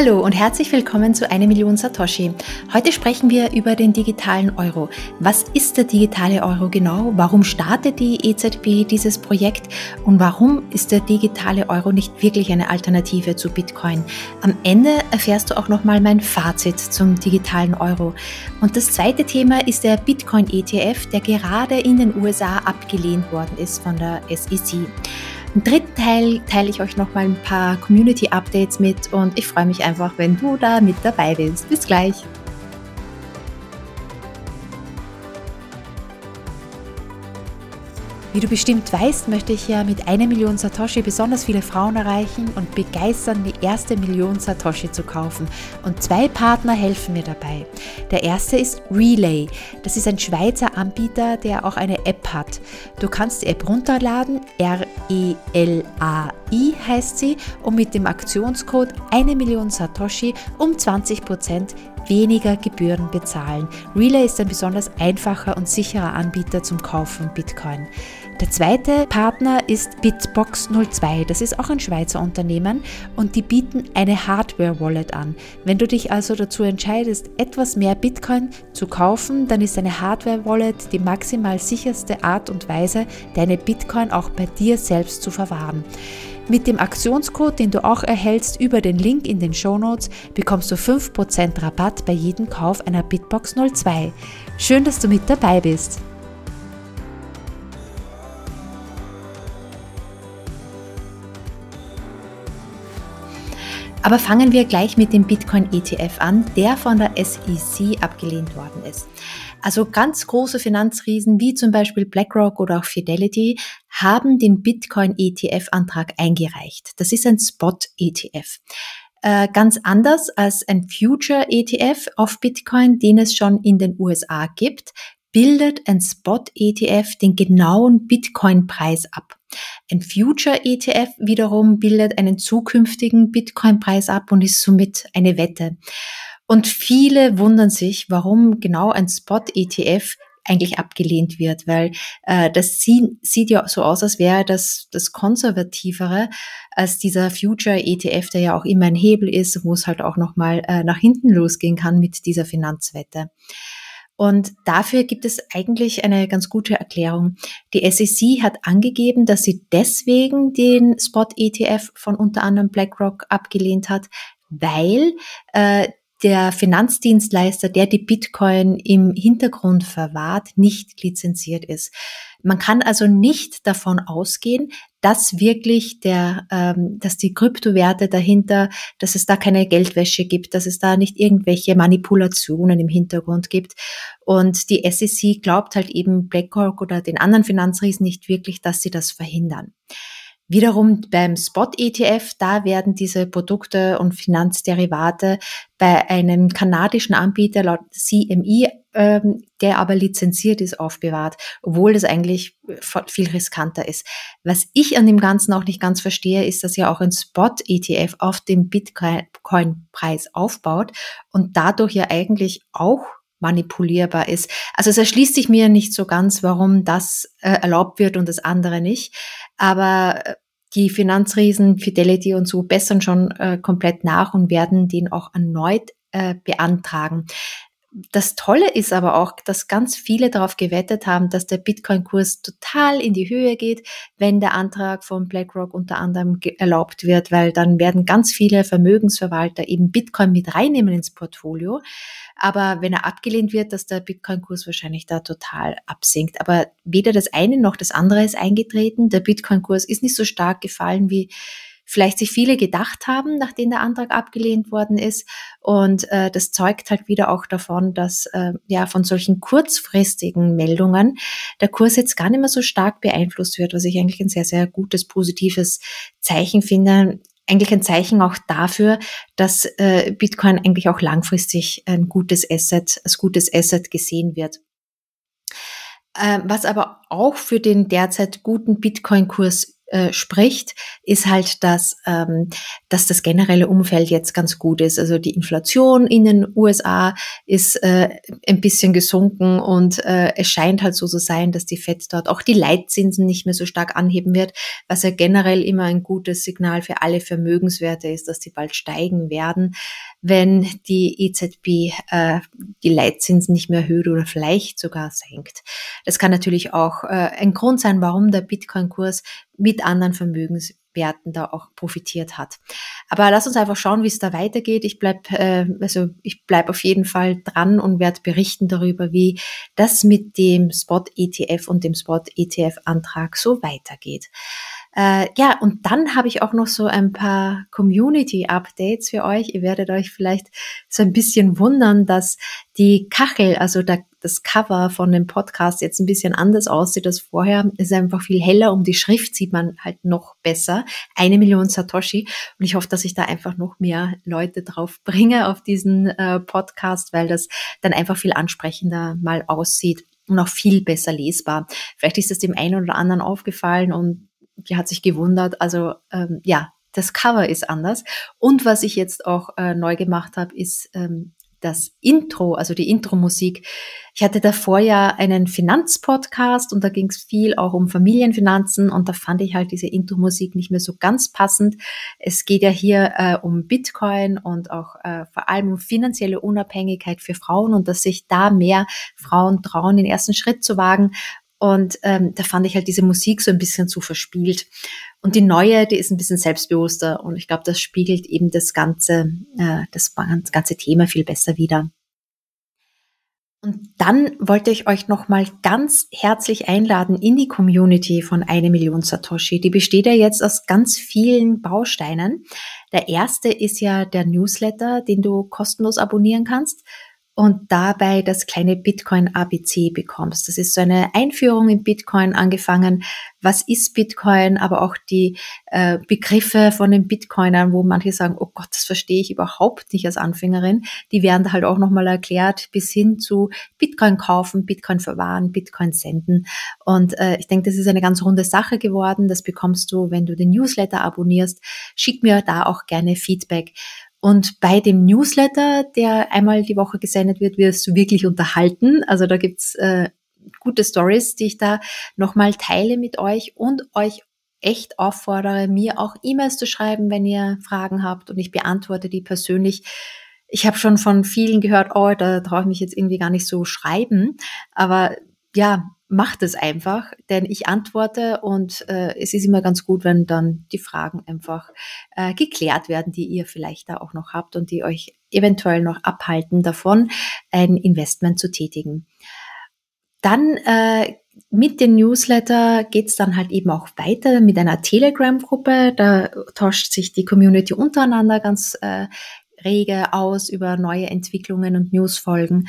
Hallo und herzlich willkommen zu 1 Million Satoshi. Heute sprechen wir über den digitalen Euro. Was ist der digitale Euro genau? Warum startet die EZB dieses Projekt? Und warum ist der digitale Euro nicht wirklich eine Alternative zu Bitcoin? Am Ende erfährst du auch nochmal mein Fazit zum digitalen Euro. Und das zweite Thema ist der Bitcoin ETF, der gerade in den USA abgelehnt worden ist von der SEC. Im dritten Teil teile ich euch noch mal ein paar Community Updates mit und ich freue mich einfach, wenn du da mit dabei bist. Bis gleich. Wie du bestimmt weißt, möchte ich ja mit einer Million Satoshi besonders viele Frauen erreichen und begeistern, die erste Million Satoshi zu kaufen. Und zwei Partner helfen mir dabei. Der erste ist Relay. Das ist ein Schweizer Anbieter, der auch eine App hat. Du kannst die App runterladen, R-E-L-A-I heißt sie, und mit dem Aktionscode eine Million Satoshi um 20% weniger Gebühren bezahlen. Relay ist ein besonders einfacher und sicherer Anbieter zum Kauf von Bitcoin. Der zweite Partner ist Bitbox 02. Das ist auch ein Schweizer Unternehmen und die bieten eine Hardware-Wallet an. Wenn du dich also dazu entscheidest, etwas mehr Bitcoin zu kaufen, dann ist eine Hardware-Wallet die maximal sicherste Art und Weise, deine Bitcoin auch bei dir selbst zu verwahren. Mit dem Aktionscode, den du auch erhältst über den Link in den Show Notes, bekommst du 5% Rabatt bei jedem Kauf einer Bitbox 02. Schön, dass du mit dabei bist. Aber fangen wir gleich mit dem Bitcoin ETF an, der von der SEC abgelehnt worden ist. Also ganz große Finanzriesen wie zum Beispiel BlackRock oder auch Fidelity haben den Bitcoin ETF-Antrag eingereicht. Das ist ein Spot-ETF. Äh, ganz anders als ein Future ETF auf Bitcoin, den es schon in den USA gibt, bildet ein Spot-ETF den genauen Bitcoin-Preis ab. Ein Future-ETF wiederum bildet einen zukünftigen Bitcoin-Preis ab und ist somit eine Wette. Und viele wundern sich, warum genau ein Spot-ETF eigentlich abgelehnt wird, weil äh, das sieht, sieht ja so aus, als wäre das das konservativere als dieser Future ETF, der ja auch immer ein Hebel ist, wo es halt auch noch mal äh, nach hinten losgehen kann mit dieser Finanzwette. Und dafür gibt es eigentlich eine ganz gute Erklärung. Die SEC hat angegeben, dass sie deswegen den Spot ETF von unter anderem BlackRock abgelehnt hat, weil äh, der Finanzdienstleister, der die Bitcoin im Hintergrund verwahrt, nicht lizenziert ist. Man kann also nicht davon ausgehen, dass wirklich der, ähm, dass die Kryptowerte dahinter, dass es da keine Geldwäsche gibt, dass es da nicht irgendwelche Manipulationen im Hintergrund gibt. Und die SEC glaubt halt eben BlackRock oder den anderen Finanzriesen nicht wirklich, dass sie das verhindern. Wiederum beim Spot-ETF, da werden diese Produkte und Finanzderivate bei einem kanadischen Anbieter laut CME, ähm, der aber lizenziert ist, aufbewahrt, obwohl das eigentlich viel riskanter ist. Was ich an dem Ganzen auch nicht ganz verstehe, ist, dass ja auch ein Spot-ETF auf dem Bitcoin-Preis aufbaut und dadurch ja eigentlich auch manipulierbar ist. Also es erschließt sich mir nicht so ganz, warum das äh, erlaubt wird und das andere nicht. Aber äh, die Finanzriesen Fidelity und so bessern schon äh, komplett nach und werden den auch erneut äh, beantragen. Das Tolle ist aber auch, dass ganz viele darauf gewettet haben, dass der Bitcoin-Kurs total in die Höhe geht, wenn der Antrag von BlackRock unter anderem erlaubt wird, weil dann werden ganz viele Vermögensverwalter eben Bitcoin mit reinnehmen ins Portfolio. Aber wenn er abgelehnt wird, dass der Bitcoin-Kurs wahrscheinlich da total absinkt. Aber weder das eine noch das andere ist eingetreten. Der Bitcoin-Kurs ist nicht so stark gefallen, wie vielleicht sich viele gedacht haben, nachdem der Antrag abgelehnt worden ist. Und äh, das zeugt halt wieder auch davon, dass äh, ja von solchen kurzfristigen Meldungen der Kurs jetzt gar nicht mehr so stark beeinflusst wird, was ich eigentlich ein sehr, sehr gutes, positives Zeichen finde eigentlich ein Zeichen auch dafür, dass äh, Bitcoin eigentlich auch langfristig ein gutes Asset, als gutes Asset gesehen wird. Ähm, was aber auch für den derzeit guten Bitcoin-Kurs äh, spricht, ist halt, dass, ähm, dass das generelle Umfeld jetzt ganz gut ist. Also die Inflation in den USA ist äh, ein bisschen gesunken und äh, es scheint halt so zu sein, dass die FED dort auch die Leitzinsen nicht mehr so stark anheben wird, was ja generell immer ein gutes Signal für alle Vermögenswerte ist, dass die bald steigen werden, wenn die EZB äh, die Leitzinsen nicht mehr erhöht oder vielleicht sogar senkt. Das kann natürlich auch äh, ein Grund sein, warum der Bitcoin-Kurs mit anderen Vermögenswerten da auch profitiert hat. Aber lass uns einfach schauen, wie es da weitergeht. Ich bleib, äh, also ich bleib auf jeden Fall dran und werde berichten darüber, wie das mit dem Spot ETF und dem Spot ETF Antrag so weitergeht. Äh, ja, und dann habe ich auch noch so ein paar Community-Updates für euch. Ihr werdet euch vielleicht so ein bisschen wundern, dass die Kachel, also der, das Cover von dem Podcast jetzt ein bisschen anders aussieht als vorher. Es ist einfach viel heller und die Schrift sieht man halt noch besser. Eine Million Satoshi. Und ich hoffe, dass ich da einfach noch mehr Leute drauf bringe auf diesen äh, Podcast, weil das dann einfach viel ansprechender mal aussieht und auch viel besser lesbar. Vielleicht ist es dem einen oder anderen aufgefallen und die hat sich gewundert. Also ähm, ja, das Cover ist anders. Und was ich jetzt auch äh, neu gemacht habe, ist ähm, das Intro, also die Intro-Musik. Ich hatte davor ja einen Finanzpodcast und da ging es viel auch um Familienfinanzen und da fand ich halt diese Intro-Musik nicht mehr so ganz passend. Es geht ja hier äh, um Bitcoin und auch äh, vor allem um finanzielle Unabhängigkeit für Frauen und dass sich da mehr Frauen trauen, den ersten Schritt zu wagen und ähm, da fand ich halt diese Musik so ein bisschen zu verspielt. Und die neue, die ist ein bisschen selbstbewusster und ich glaube, das spiegelt eben das ganze, äh, das ganze Thema viel besser wider. Und dann wollte ich euch nochmal ganz herzlich einladen in die Community von eine Million Satoshi. Die besteht ja jetzt aus ganz vielen Bausteinen. Der erste ist ja der Newsletter, den du kostenlos abonnieren kannst und dabei das kleine Bitcoin ABC bekommst. Das ist so eine Einführung in Bitcoin angefangen. Was ist Bitcoin? Aber auch die äh, Begriffe von den Bitcoinern, wo manche sagen, oh Gott, das verstehe ich überhaupt nicht als Anfängerin. Die werden da halt auch nochmal erklärt bis hin zu Bitcoin kaufen, Bitcoin verwahren, Bitcoin senden. Und äh, ich denke, das ist eine ganz runde Sache geworden. Das bekommst du, wenn du den Newsletter abonnierst. Schick mir da auch gerne Feedback. Und bei dem Newsletter, der einmal die Woche gesendet wird, wirst du wirklich unterhalten. Also da gibt's äh, gute Stories, die ich da nochmal teile mit euch und euch echt auffordere, mir auch E-Mails zu schreiben, wenn ihr Fragen habt und ich beantworte die persönlich. Ich habe schon von vielen gehört, oh, da traue ich mich jetzt irgendwie gar nicht so schreiben. Aber ja, macht es einfach, denn ich antworte und äh, es ist immer ganz gut, wenn dann die Fragen einfach äh, geklärt werden, die ihr vielleicht da auch noch habt und die euch eventuell noch abhalten davon, ein Investment zu tätigen. Dann äh, mit dem Newsletter geht's dann halt eben auch weiter mit einer Telegram-Gruppe. Da tauscht sich die Community untereinander ganz äh, rege aus über neue Entwicklungen und Newsfolgen.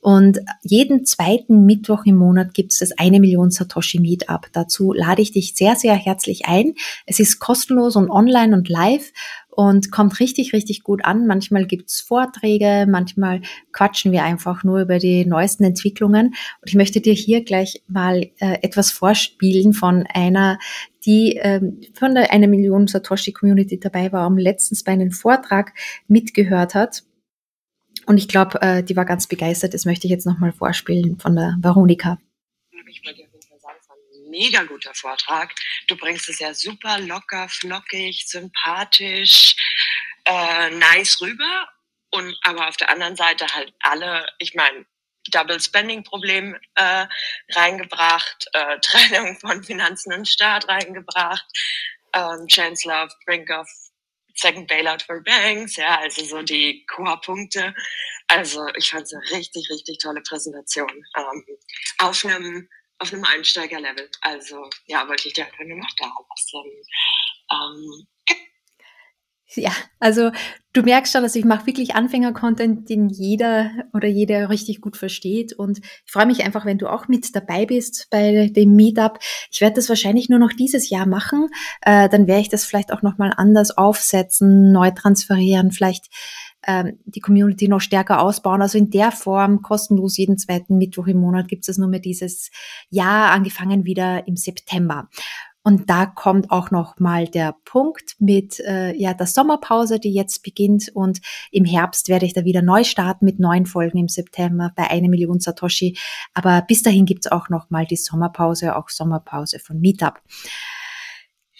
Und jeden zweiten Mittwoch im Monat gibt es das eine Million Satoshi Meetup. Dazu lade ich dich sehr, sehr herzlich ein. Es ist kostenlos und online und live und kommt richtig, richtig gut an. Manchmal gibt's Vorträge, manchmal quatschen wir einfach nur über die neuesten Entwicklungen. Und ich möchte dir hier gleich mal äh, etwas vorspielen von einer, die ähm, von der eine Million Satoshi Community dabei war und letztens bei einem Vortrag mitgehört hat. Und ich glaube, äh, die war ganz begeistert. Das möchte ich jetzt nochmal vorspielen von der Veronika. Mega guter Vortrag. Du bringst es ja super locker, flockig, sympathisch, äh, nice rüber. Und aber auf der anderen Seite halt alle, ich meine, Double Spending Problem äh, reingebracht, äh, Trennung von Finanzen und Staat reingebracht, ähm, Chancellor of Brink of Second Bailout for Banks, ja, also so die Core-Punkte. Also ich fand es eine richtig, richtig tolle Präsentation ähm, auf einem auf einem Einsteigerlevel. Also ja, wollte ich dir einfach nur noch da lassen. Ähm, ja, also du merkst schon, dass ich mache wirklich Anfänger-Content, den jeder oder jeder richtig gut versteht. Und ich freue mich einfach, wenn du auch mit dabei bist bei dem Meetup. Ich werde das wahrscheinlich nur noch dieses Jahr machen. Äh, dann werde ich das vielleicht auch nochmal anders aufsetzen, neu transferieren, vielleicht ähm, die Community noch stärker ausbauen. Also in der Form kostenlos jeden zweiten Mittwoch im Monat gibt es nur mehr dieses Jahr, angefangen wieder im September. Und da kommt auch noch mal der Punkt mit äh, ja der Sommerpause, die jetzt beginnt. Und im Herbst werde ich da wieder neu starten mit neuen Folgen im September bei eine Million Satoshi. Aber bis dahin gibt's auch noch mal die Sommerpause, auch Sommerpause von Meetup.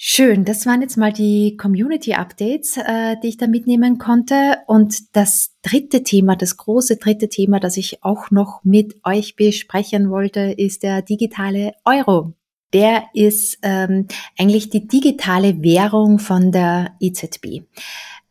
Schön, das waren jetzt mal die Community Updates, äh, die ich da mitnehmen konnte. Und das dritte Thema, das große dritte Thema, das ich auch noch mit euch besprechen wollte, ist der digitale Euro. Der ist ähm, eigentlich die digitale Währung von der EZB.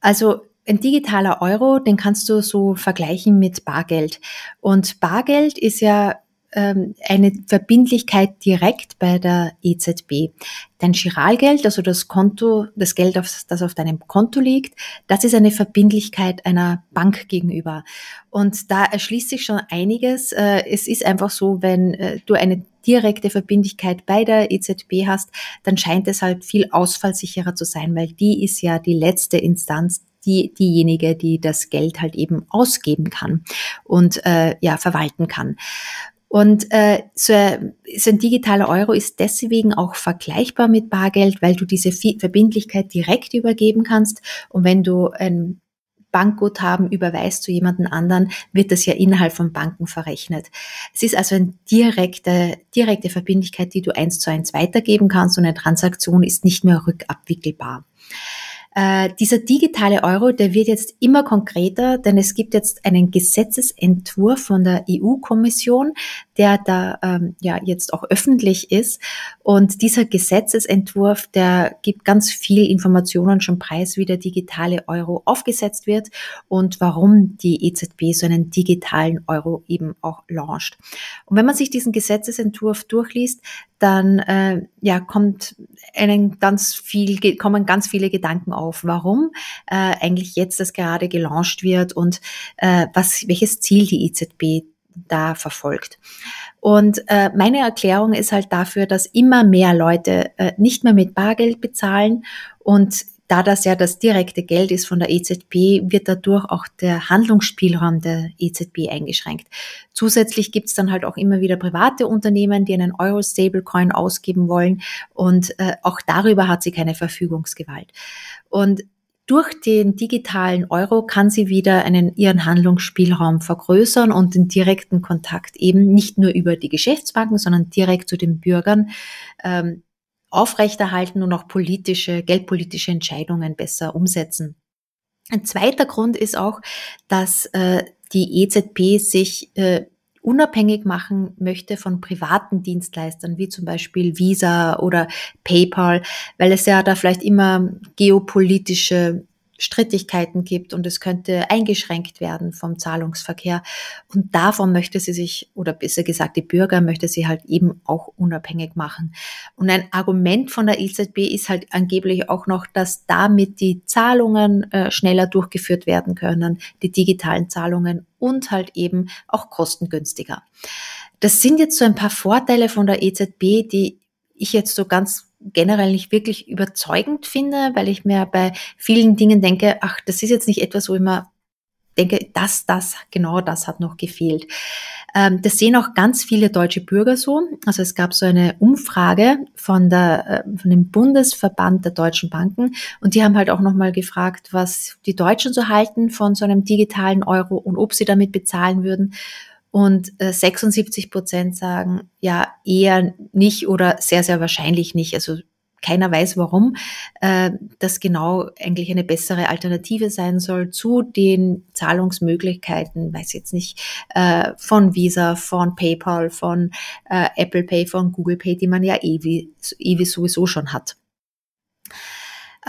Also ein digitaler Euro, den kannst du so vergleichen mit Bargeld. Und Bargeld ist ja eine Verbindlichkeit direkt bei der EZB. Dein Giralgeld, also das Konto, das Geld, das auf deinem Konto liegt, das ist eine Verbindlichkeit einer Bank gegenüber. Und da erschließt sich schon einiges. Äh, es ist einfach so, wenn äh, du eine direkte Verbindlichkeit bei der EZB hast, dann scheint es halt viel ausfallsicherer zu sein, weil die ist ja die letzte Instanz, die, diejenige, die das Geld halt eben ausgeben kann und äh, ja verwalten kann. Und äh, so, so ein digitaler Euro ist deswegen auch vergleichbar mit Bargeld, weil du diese Verbindlichkeit direkt übergeben kannst. Und wenn du ein Bankguthaben überweist zu jemanden anderen, wird das ja innerhalb von Banken verrechnet. Es ist also eine direkte, direkte Verbindlichkeit, die du eins zu eins weitergeben kannst und eine Transaktion ist nicht mehr rückabwickelbar. Äh, dieser digitale Euro, der wird jetzt immer konkreter, denn es gibt jetzt einen Gesetzesentwurf von der EU-Kommission, der da ähm, ja jetzt auch öffentlich ist. Und dieser Gesetzesentwurf, der gibt ganz viel Informationen schon preis, wie der digitale Euro aufgesetzt wird und warum die EZB so einen digitalen Euro eben auch launcht. Und wenn man sich diesen Gesetzesentwurf durchliest, dann äh, ja kommt einen ganz viel kommen ganz viele Gedanken auf, warum äh, eigentlich jetzt das gerade gelauncht wird und äh, was welches Ziel die EZB da verfolgt. Und äh, meine Erklärung ist halt dafür, dass immer mehr Leute äh, nicht mehr mit Bargeld bezahlen und da das ja das direkte Geld ist von der EZB, wird dadurch auch der Handlungsspielraum der EZB eingeschränkt. Zusätzlich gibt es dann halt auch immer wieder private Unternehmen, die einen Euro-Stablecoin ausgeben wollen und äh, auch darüber hat sie keine Verfügungsgewalt. Und durch den digitalen Euro kann sie wieder einen, ihren Handlungsspielraum vergrößern und den direkten Kontakt eben nicht nur über die Geschäftsbanken, sondern direkt zu den Bürgern ähm, aufrechterhalten und auch politische, geldpolitische Entscheidungen besser umsetzen. Ein zweiter Grund ist auch, dass äh, die EZB sich äh, unabhängig machen möchte von privaten Dienstleistern, wie zum Beispiel Visa oder PayPal, weil es ja da vielleicht immer geopolitische Strittigkeiten gibt und es könnte eingeschränkt werden vom Zahlungsverkehr. Und davon möchte sie sich, oder besser gesagt, die Bürger möchte sie halt eben auch unabhängig machen. Und ein Argument von der EZB ist halt angeblich auch noch, dass damit die Zahlungen äh, schneller durchgeführt werden können, die digitalen Zahlungen und halt eben auch kostengünstiger. Das sind jetzt so ein paar Vorteile von der EZB, die ich jetzt so ganz generell nicht wirklich überzeugend finde, weil ich mir bei vielen Dingen denke, ach, das ist jetzt nicht etwas, wo ich mir denke, das, das, genau das hat noch gefehlt. Ähm, das sehen auch ganz viele deutsche Bürger so. Also es gab so eine Umfrage von der, äh, von dem Bundesverband der deutschen Banken und die haben halt auch nochmal gefragt, was die Deutschen so halten von so einem digitalen Euro und ob sie damit bezahlen würden. Und 76 äh, Prozent sagen, ja, eher nicht oder sehr, sehr wahrscheinlich nicht. Also keiner weiß warum, äh, das genau eigentlich eine bessere Alternative sein soll zu den Zahlungsmöglichkeiten, weiß jetzt nicht, äh, von Visa, von PayPal, von äh, Apple Pay, von Google Pay, die man ja ewig, ewig sowieso schon hat.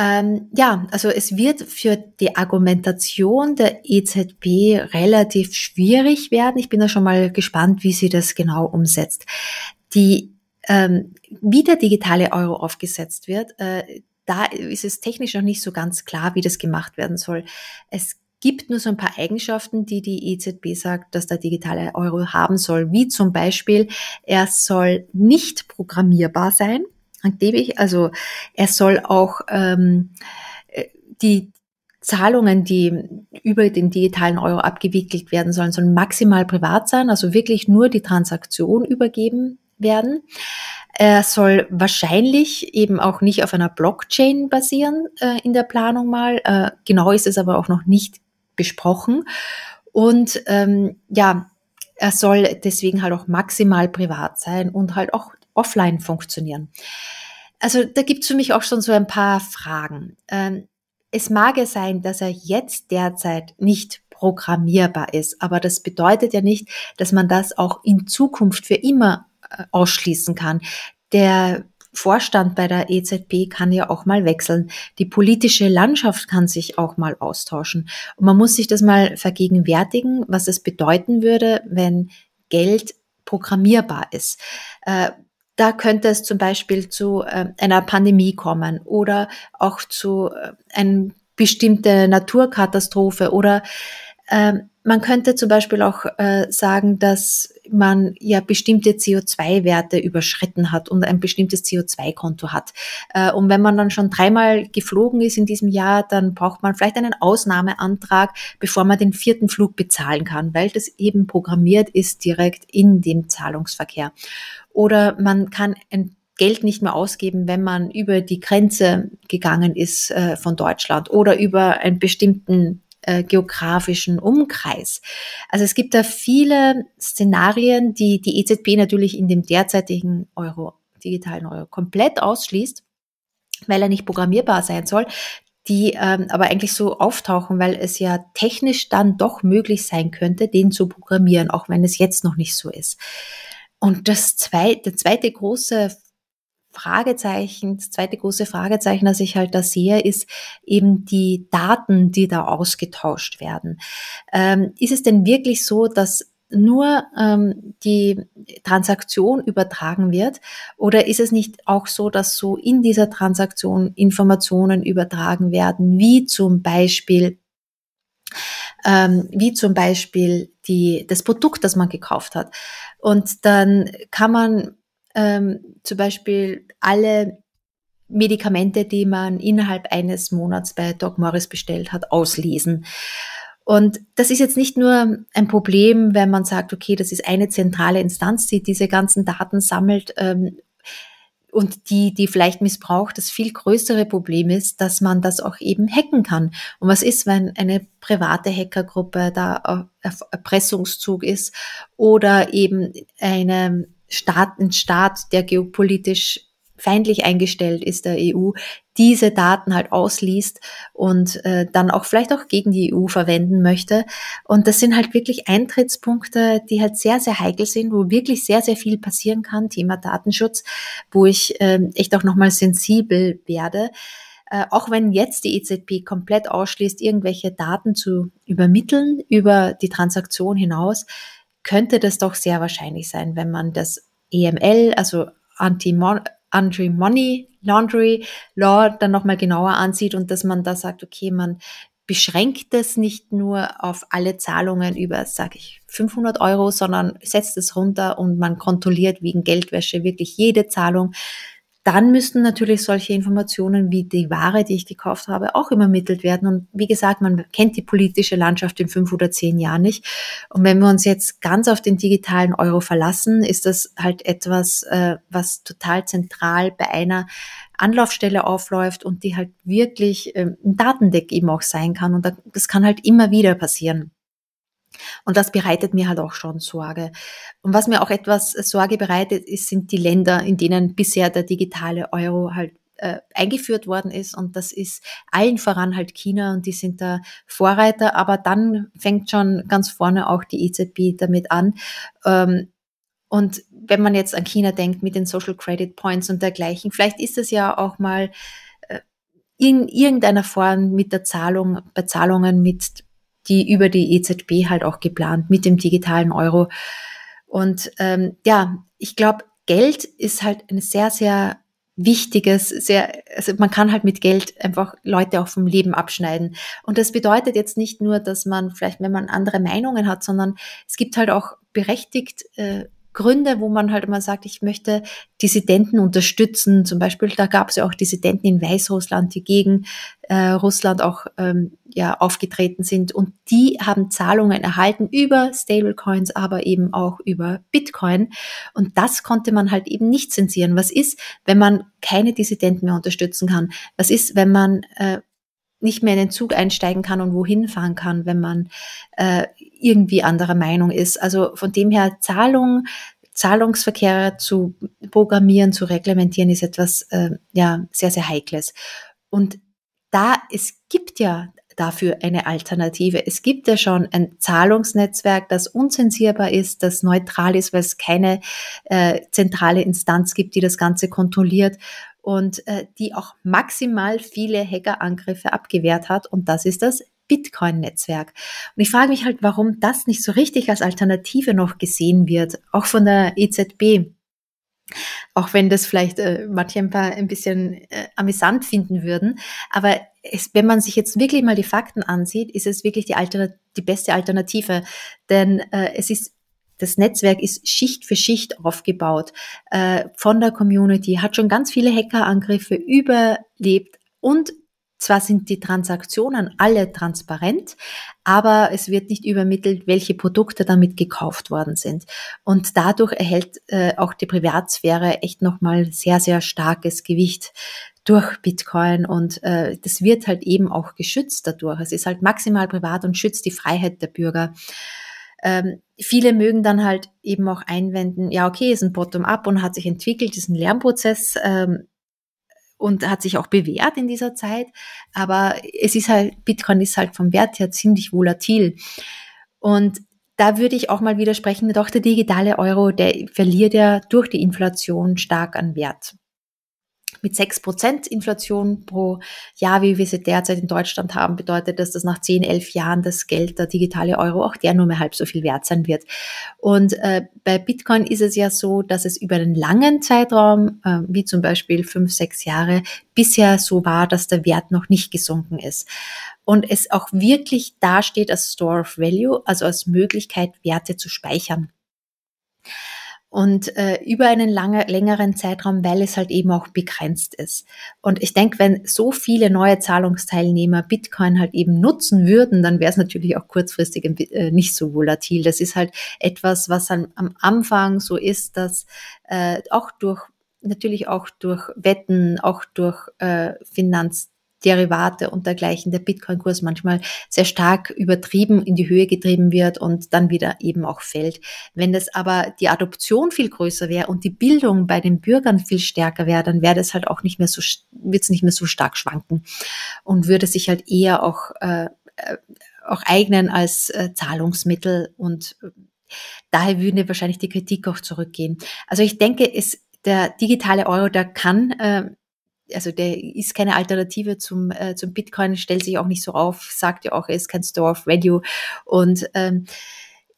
Ähm, ja, also es wird für die Argumentation der EZB relativ schwierig werden. Ich bin da schon mal gespannt, wie sie das genau umsetzt. Die, ähm, wie der digitale Euro aufgesetzt wird, äh, da ist es technisch noch nicht so ganz klar, wie das gemacht werden soll. Es gibt nur so ein paar Eigenschaften, die die EZB sagt, dass der digitale Euro haben soll, wie zum Beispiel, er soll nicht programmierbar sein angeblich. Also er soll auch ähm, äh, die Zahlungen, die über den digitalen Euro abgewickelt werden sollen, sollen maximal privat sein, also wirklich nur die Transaktion übergeben werden. Er soll wahrscheinlich eben auch nicht auf einer Blockchain basieren äh, in der Planung mal. Äh, genau ist es aber auch noch nicht besprochen. Und ähm, ja, er soll deswegen halt auch maximal privat sein und halt auch offline funktionieren. Also da gibt's für mich auch schon so ein paar Fragen. Ähm, es mag ja sein, dass er jetzt derzeit nicht programmierbar ist, aber das bedeutet ja nicht, dass man das auch in Zukunft für immer äh, ausschließen kann. Der Vorstand bei der EZB kann ja auch mal wechseln. Die politische Landschaft kann sich auch mal austauschen. Und man muss sich das mal vergegenwärtigen, was es bedeuten würde, wenn Geld programmierbar ist. Äh, da könnte es zum Beispiel zu äh, einer Pandemie kommen oder auch zu äh, einer bestimmten Naturkatastrophe oder ähm, man könnte zum Beispiel auch äh, sagen, dass man ja bestimmte CO2-Werte überschritten hat und ein bestimmtes CO2-Konto hat. Und wenn man dann schon dreimal geflogen ist in diesem Jahr, dann braucht man vielleicht einen Ausnahmeantrag, bevor man den vierten Flug bezahlen kann, weil das eben programmiert ist direkt in dem Zahlungsverkehr. Oder man kann Geld nicht mehr ausgeben, wenn man über die Grenze gegangen ist äh, von Deutschland oder über einen bestimmten äh, geografischen Umkreis. Also es gibt da viele Szenarien, die die EZB natürlich in dem derzeitigen Euro, digitalen Euro komplett ausschließt, weil er nicht programmierbar sein soll die ähm, aber eigentlich so auftauchen, weil es ja technisch dann doch möglich sein könnte, den zu programmieren, auch wenn es jetzt noch nicht so ist. Und das zweite, der zweite große Fragezeichen, das zweite große Fragezeichen, das ich halt da sehe, ist eben die Daten, die da ausgetauscht werden. Ähm, ist es denn wirklich so, dass nur ähm, die Transaktion übertragen wird? Oder ist es nicht auch so, dass so in dieser Transaktion Informationen übertragen werden, wie zum Beispiel ähm, wie zum Beispiel die, das Produkt, das man gekauft hat. Und dann kann man ähm, zum Beispiel alle Medikamente, die man innerhalb eines Monats bei Doc Morris bestellt hat, auslesen. Und das ist jetzt nicht nur ein Problem, wenn man sagt, okay, das ist eine zentrale Instanz, die diese ganzen Daten sammelt ähm, und die, die vielleicht missbraucht. Das viel größere Problem ist, dass man das auch eben hacken kann. Und was ist, wenn eine private Hackergruppe da auf Erpressungszug ist oder eben eine Staat, ein Staat, der geopolitisch feindlich eingestellt ist der EU, diese Daten halt ausliest und äh, dann auch vielleicht auch gegen die EU verwenden möchte. Und das sind halt wirklich Eintrittspunkte, die halt sehr, sehr heikel sind, wo wirklich sehr, sehr viel passieren kann, Thema Datenschutz, wo ich äh, echt auch nochmal sensibel werde. Äh, auch wenn jetzt die EZB komplett ausschließt, irgendwelche Daten zu übermitteln über die Transaktion hinaus, könnte das doch sehr wahrscheinlich sein, wenn man das EML, also Anti-Money Laundry Law dann nochmal genauer ansieht und dass man da sagt, okay, man beschränkt es nicht nur auf alle Zahlungen über, sage ich, 500 Euro, sondern setzt es runter und man kontrolliert wegen Geldwäsche wirklich jede Zahlung dann müssten natürlich solche Informationen wie die Ware, die ich gekauft habe, auch übermittelt werden. Und wie gesagt, man kennt die politische Landschaft in fünf oder zehn Jahren nicht. Und wenn wir uns jetzt ganz auf den digitalen Euro verlassen, ist das halt etwas, äh, was total zentral bei einer Anlaufstelle aufläuft und die halt wirklich ähm, ein Datendeck eben auch sein kann. Und das kann halt immer wieder passieren. Und das bereitet mir halt auch schon Sorge. Und was mir auch etwas Sorge bereitet, ist, sind die Länder, in denen bisher der digitale Euro halt äh, eingeführt worden ist. Und das ist allen voran halt China und die sind da Vorreiter. Aber dann fängt schon ganz vorne auch die EZB damit an. Ähm, und wenn man jetzt an China denkt mit den Social Credit Points und dergleichen, vielleicht ist es ja auch mal äh, in irgendeiner Form mit der Zahlung, bei Zahlungen mit die über die EZB halt auch geplant mit dem digitalen Euro. Und ähm, ja, ich glaube, Geld ist halt ein sehr, sehr wichtiges, sehr, also man kann halt mit Geld einfach Leute auch vom Leben abschneiden. Und das bedeutet jetzt nicht nur, dass man vielleicht, wenn man andere Meinungen hat, sondern es gibt halt auch berechtigt äh, Gründe, wo man halt immer sagt, ich möchte Dissidenten unterstützen. Zum Beispiel, da gab es ja auch Dissidenten in Weißrussland, die gegen äh, Russland auch ähm, ja aufgetreten sind und die haben Zahlungen erhalten über Stablecoins, aber eben auch über Bitcoin. Und das konnte man halt eben nicht zensieren. Was ist, wenn man keine Dissidenten mehr unterstützen kann? Was ist, wenn man äh, nicht mehr in den Zug einsteigen kann und wohin fahren kann, wenn man äh, irgendwie anderer Meinung ist. Also von dem her Zahlung, Zahlungsverkehr zu programmieren, zu reglementieren, ist etwas äh, ja sehr sehr heikles. Und da es gibt ja dafür eine Alternative. Es gibt ja schon ein Zahlungsnetzwerk, das unzensierbar ist, das neutral ist, weil es keine äh, zentrale Instanz gibt, die das Ganze kontrolliert und äh, die auch maximal viele Hackerangriffe abgewehrt hat. Und das ist das Bitcoin-Netzwerk. Und ich frage mich halt, warum das nicht so richtig als Alternative noch gesehen wird, auch von der EZB. Auch wenn das vielleicht äh, manche ein, paar, ein bisschen äh, amüsant finden würden. Aber es, wenn man sich jetzt wirklich mal die Fakten ansieht, ist es wirklich die, Alternat die beste Alternative. Denn äh, es ist das Netzwerk ist Schicht für Schicht aufgebaut äh, von der Community, hat schon ganz viele Hackerangriffe überlebt und zwar sind die Transaktionen alle transparent, aber es wird nicht übermittelt, welche Produkte damit gekauft worden sind. Und dadurch erhält äh, auch die Privatsphäre echt nochmal sehr, sehr starkes Gewicht durch Bitcoin und äh, das wird halt eben auch geschützt dadurch. Es ist halt maximal privat und schützt die Freiheit der Bürger. Ähm, viele mögen dann halt eben auch einwenden, ja, okay, ist ein Bottom-up und hat sich entwickelt, ist ein Lernprozess ähm, und hat sich auch bewährt in dieser Zeit. Aber es ist halt, Bitcoin ist halt vom Wert her ziemlich volatil. Und da würde ich auch mal widersprechen, doch der digitale Euro, der verliert ja durch die Inflation stark an Wert mit 6% Inflation pro Jahr, wie wir sie derzeit in Deutschland haben, bedeutet das, dass nach 10, 11 Jahren das Geld, der digitale Euro, auch der nur mehr halb so viel wert sein wird. Und äh, bei Bitcoin ist es ja so, dass es über einen langen Zeitraum, äh, wie zum Beispiel 5, 6 Jahre, bisher so war, dass der Wert noch nicht gesunken ist. Und es auch wirklich dasteht als Store of Value, also als Möglichkeit, Werte zu speichern und äh, über einen lange, längeren Zeitraum, weil es halt eben auch begrenzt ist. Und ich denke, wenn so viele neue Zahlungsteilnehmer Bitcoin halt eben nutzen würden, dann wäre es natürlich auch kurzfristig äh, nicht so volatil. Das ist halt etwas, was am, am Anfang so ist, dass äh, auch durch natürlich auch durch Wetten, auch durch äh, Finanz Derivate und dergleichen der Bitcoin-Kurs manchmal sehr stark übertrieben in die Höhe getrieben wird und dann wieder eben auch fällt. Wenn das aber die Adoption viel größer wäre und die Bildung bei den Bürgern viel stärker wäre, dann wäre das halt auch nicht mehr so, wird es nicht mehr so stark schwanken und würde sich halt eher auch, äh, äh auch eignen als äh, Zahlungsmittel und daher würde wahrscheinlich die Kritik auch zurückgehen. Also ich denke, es, der digitale Euro, der kann äh, also der ist keine Alternative zum, äh, zum Bitcoin, stellt sich auch nicht so auf, sagt ja auch, er ist kein Store of Value. Und ähm,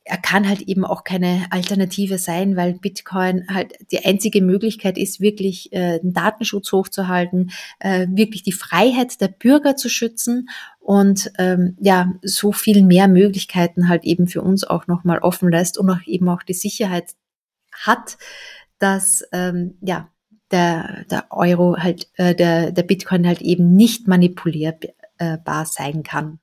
er kann halt eben auch keine Alternative sein, weil Bitcoin halt die einzige Möglichkeit ist, wirklich äh, den Datenschutz hochzuhalten, äh, wirklich die Freiheit der Bürger zu schützen und ähm, ja, so viel mehr Möglichkeiten halt eben für uns auch nochmal offen lässt und auch eben auch die Sicherheit hat, dass ähm, ja der, der Euro halt, äh, der, der Bitcoin halt eben nicht manipulierbar sein kann.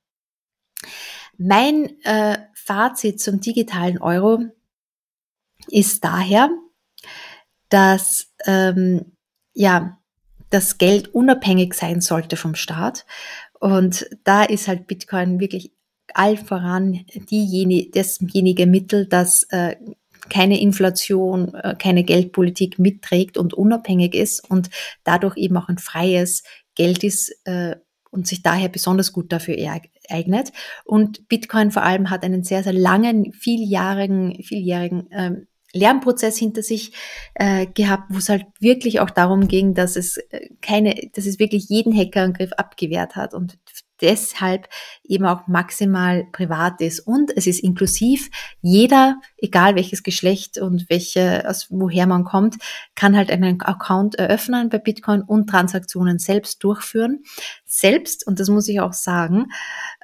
Mein äh, Fazit zum digitalen Euro ist daher, dass ähm, ja das Geld unabhängig sein sollte vom Staat. Und da ist halt Bitcoin wirklich all voran diejenige, dasjenige Mittel, das äh, keine Inflation, äh, keine Geldpolitik mitträgt und unabhängig ist und dadurch eben auch ein freies Geld ist äh, und sich daher besonders gut dafür eignet. Und Bitcoin vor allem hat einen sehr, sehr langen, vieljährigen, vieljährigen ähm, Lernprozess hinter sich äh, gehabt, wo es halt wirklich auch darum ging, dass es äh, keine, dass es wirklich jeden Hackerangriff abgewehrt hat und deshalb eben auch maximal privat ist. Und es ist inklusiv. Jeder, egal welches Geschlecht und welche, aus woher man kommt, kann halt einen Account eröffnen bei Bitcoin und Transaktionen selbst durchführen. Selbst, und das muss ich auch sagen,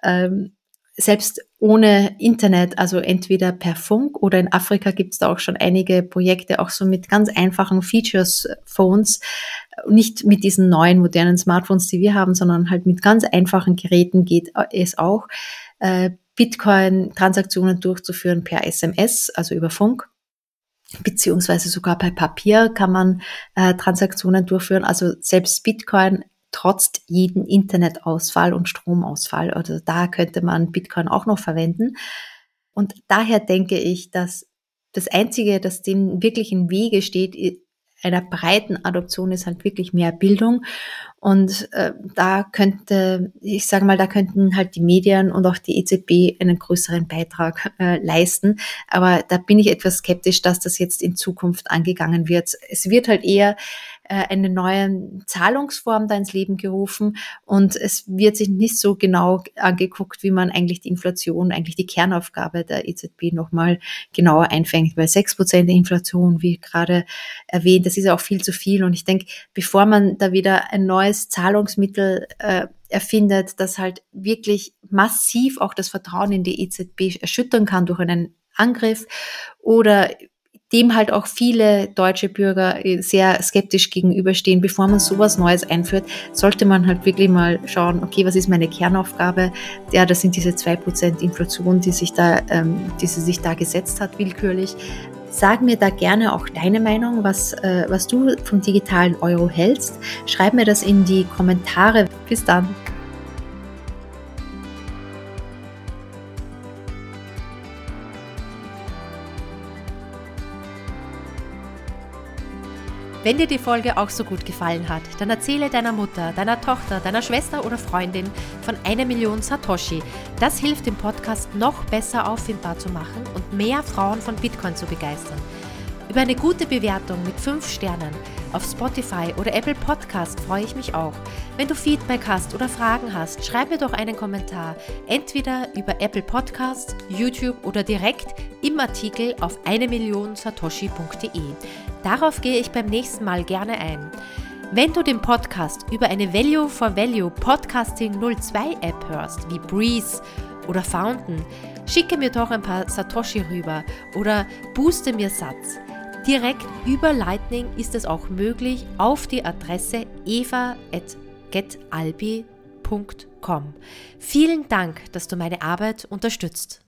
ähm, selbst ohne Internet, also entweder per Funk oder in Afrika gibt es da auch schon einige Projekte, auch so mit ganz einfachen Features, Phones, nicht mit diesen neuen modernen Smartphones, die wir haben, sondern halt mit ganz einfachen Geräten geht es auch, äh, Bitcoin-Transaktionen durchzuführen per SMS, also über Funk beziehungsweise sogar bei Papier kann man äh, Transaktionen durchführen. Also selbst Bitcoin trotz jeden Internetausfall und Stromausfall. Also da könnte man Bitcoin auch noch verwenden. Und daher denke ich, dass das Einzige, das dem wirklich im Wege steht, einer breiten Adoption ist halt wirklich mehr Bildung. Und äh, da könnte, ich sage mal, da könnten halt die Medien und auch die EZB einen größeren Beitrag äh, leisten. Aber da bin ich etwas skeptisch, dass das jetzt in Zukunft angegangen wird. Es wird halt eher eine neue Zahlungsform da ins Leben gerufen. Und es wird sich nicht so genau angeguckt, wie man eigentlich die Inflation, eigentlich die Kernaufgabe der EZB nochmal genauer einfängt, weil sechs Prozent Inflation, wie gerade erwähnt, das ist ja auch viel zu viel. Und ich denke, bevor man da wieder ein neues Zahlungsmittel äh, erfindet, das halt wirklich massiv auch das Vertrauen in die EZB erschüttern kann durch einen Angriff oder dem halt auch viele deutsche Bürger äh, sehr skeptisch gegenüberstehen. Bevor man sowas Neues einführt, sollte man halt wirklich mal schauen, okay, was ist meine Kernaufgabe? Ja, das sind diese zwei Prozent Inflation, die sich da, ähm, die sie sich da gesetzt hat, willkürlich. Sag mir da gerne auch deine Meinung, was, äh, was du vom digitalen Euro hältst. Schreib mir das in die Kommentare. Bis dann. Wenn dir die Folge auch so gut gefallen hat, dann erzähle deiner Mutter, deiner Tochter, deiner Schwester oder Freundin von einer Million Satoshi. Das hilft dem Podcast noch besser auffindbar zu machen und mehr Frauen von Bitcoin zu begeistern. Über eine gute Bewertung mit 5 Sternen auf Spotify oder Apple Podcast freue ich mich auch. Wenn du Feedback hast oder Fragen hast, schreib mir doch einen Kommentar, entweder über Apple Podcast, YouTube oder direkt im Artikel auf 1millionensatoshi.de. Darauf gehe ich beim nächsten Mal gerne ein. Wenn du den Podcast über eine Value for Value Podcasting 02 App hörst, wie Breeze oder Fountain, schicke mir doch ein paar Satoshi rüber oder booste mir Satz. Direkt über Lightning ist es auch möglich auf die Adresse eva.getalbi.com. Vielen Dank, dass du meine Arbeit unterstützt.